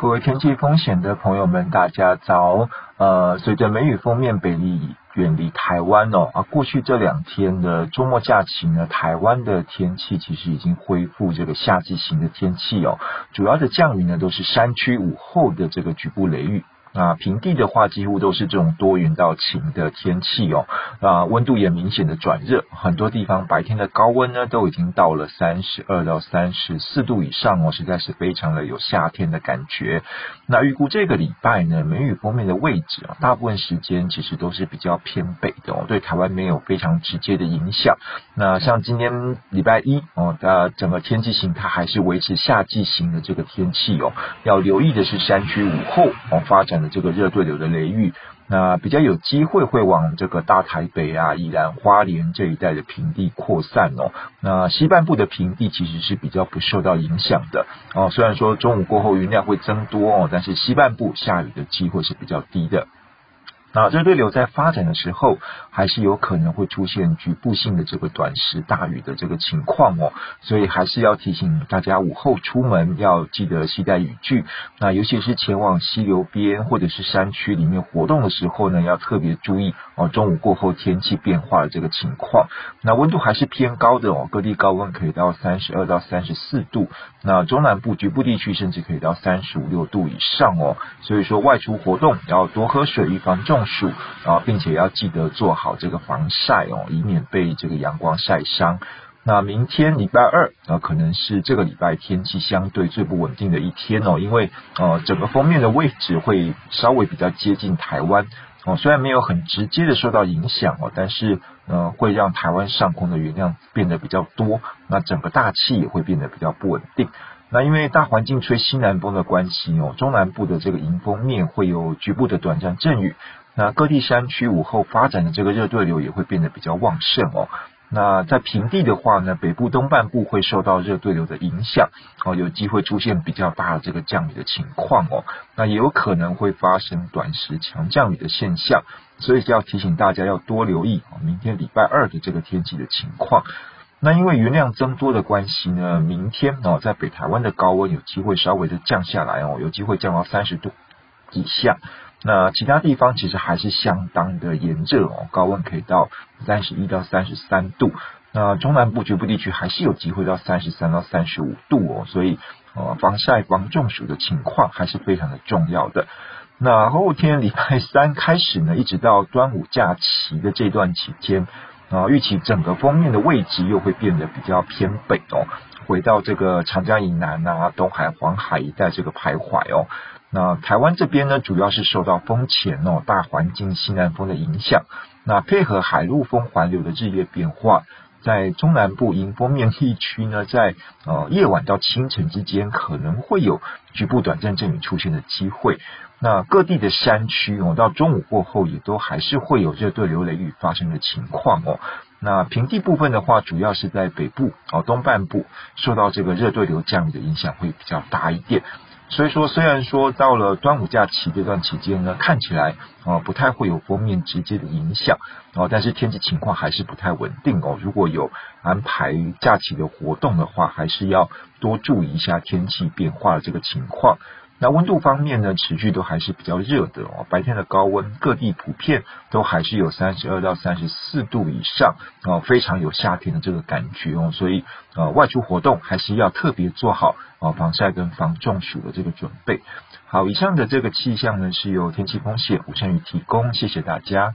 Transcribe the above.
各位天气风险的朋友们，大家早。呃，随着梅雨锋面北移远离台湾哦，啊，过去这两天的周末假期呢，台湾的天气其实已经恢复这个夏季型的天气哦，主要的降雨呢都是山区午后的这个局部雷雨。啊，平地的话几乎都是这种多云到晴的天气哦。啊，温度也明显的转热，很多地方白天的高温呢都已经到了三十二到三十四度以上哦，实在是非常的有夏天的感觉。那预估这个礼拜呢，梅雨锋面的位置啊，大部分时间其实都是比较偏北的哦，对台湾没有非常直接的影响。那像今天礼拜一哦，的整个天气形态还是维持夏季型的这个天气哦，要留意的是山区午后哦发展的这个热对流的雷雨，那比较有机会会往这个大台北啊、宜兰花莲这一带的平地扩散哦。那西半部的平地其实是比较不受到影响的哦。虽然说中午过后云量会增多哦，但是西半部下雨的机会是比较低的。那热对流在发展的时候，还是有可能会出现局部性的这个短时大雨的这个情况哦，所以还是要提醒大家午后出门要记得携带雨具。那尤其是前往溪流边或者是山区里面活动的时候呢，要特别注意哦，中午过后天气变化的这个情况。那温度还是偏高的哦，各地高温可以到三十二到三十四度，那中南部局部地区甚至可以到三十五六度以上哦。所以说外出活动要多喝水，预防中。中暑啊，并且要记得做好这个防晒哦，以免被这个阳光晒伤。那明天礼拜二啊，可能是这个礼拜天气相对最不稳定的一天哦，因为呃，整个封面的位置会稍微比较接近台湾哦，虽然没有很直接的受到影响哦，但是呃，会让台湾上空的云量变得比较多，那整个大气也会变得比较不稳定。那因为大环境吹西南风的关系哦，中南部的这个迎风面会有局部的短暂阵雨。那各地山区午后发展的这个热对流也会变得比较旺盛哦。那在平地的话呢，北部东半部会受到热对流的影响哦，有机会出现比较大的这个降雨的情况哦。那也有可能会发生短时强降雨的现象，所以就要提醒大家要多留意，明天礼拜二的这个天气的情况。那因为云量增多的关系呢，明天哦，在北台湾的高温有机会稍微的降下来哦，有机会降到三十度以下。那其他地方其实还是相当的炎热哦，高温可以到三十一到三十三度。那中南部局部地区还是有机会到三十三到三十五度哦，所以呃防晒防中暑的情况还是非常的重要的。那后天礼拜三开始呢，一直到端午假期的这段期间啊，预期整个封面的位置又会变得比较偏北哦，回到这个长江以南啊、东海、黄海一带这个徘徊哦。那台湾这边呢，主要是受到风前哦大环境西南风的影响，那配合海陆风环流的日夜变化，在中南部迎风面地区呢，在呃夜晚到清晨之间，可能会有局部短暂阵雨出现的机会。那各地的山区哦，到中午过后也都还是会有热对流雷雨发生的情况哦。那平地部分的话，主要是在北部哦东半部，受到这个热对流降雨的影响会比较大一点。所以说，虽然说到了端午假期这段期间呢，看起来啊不太会有封面直接的影响哦，但是天气情况还是不太稳定哦。如果有安排假期的活动的话，还是要多注意一下天气变化的这个情况。那温度方面呢，持续都还是比较热的哦。白天的高温，各地普遍都还是有三十二到三十四度以上哦，非常有夏天的这个感觉哦。所以呃，外出活动还是要特别做好哦防晒跟防中暑的这个准备。好，以上的这个气象呢，是由天气风险吴胜宇提供，谢谢大家。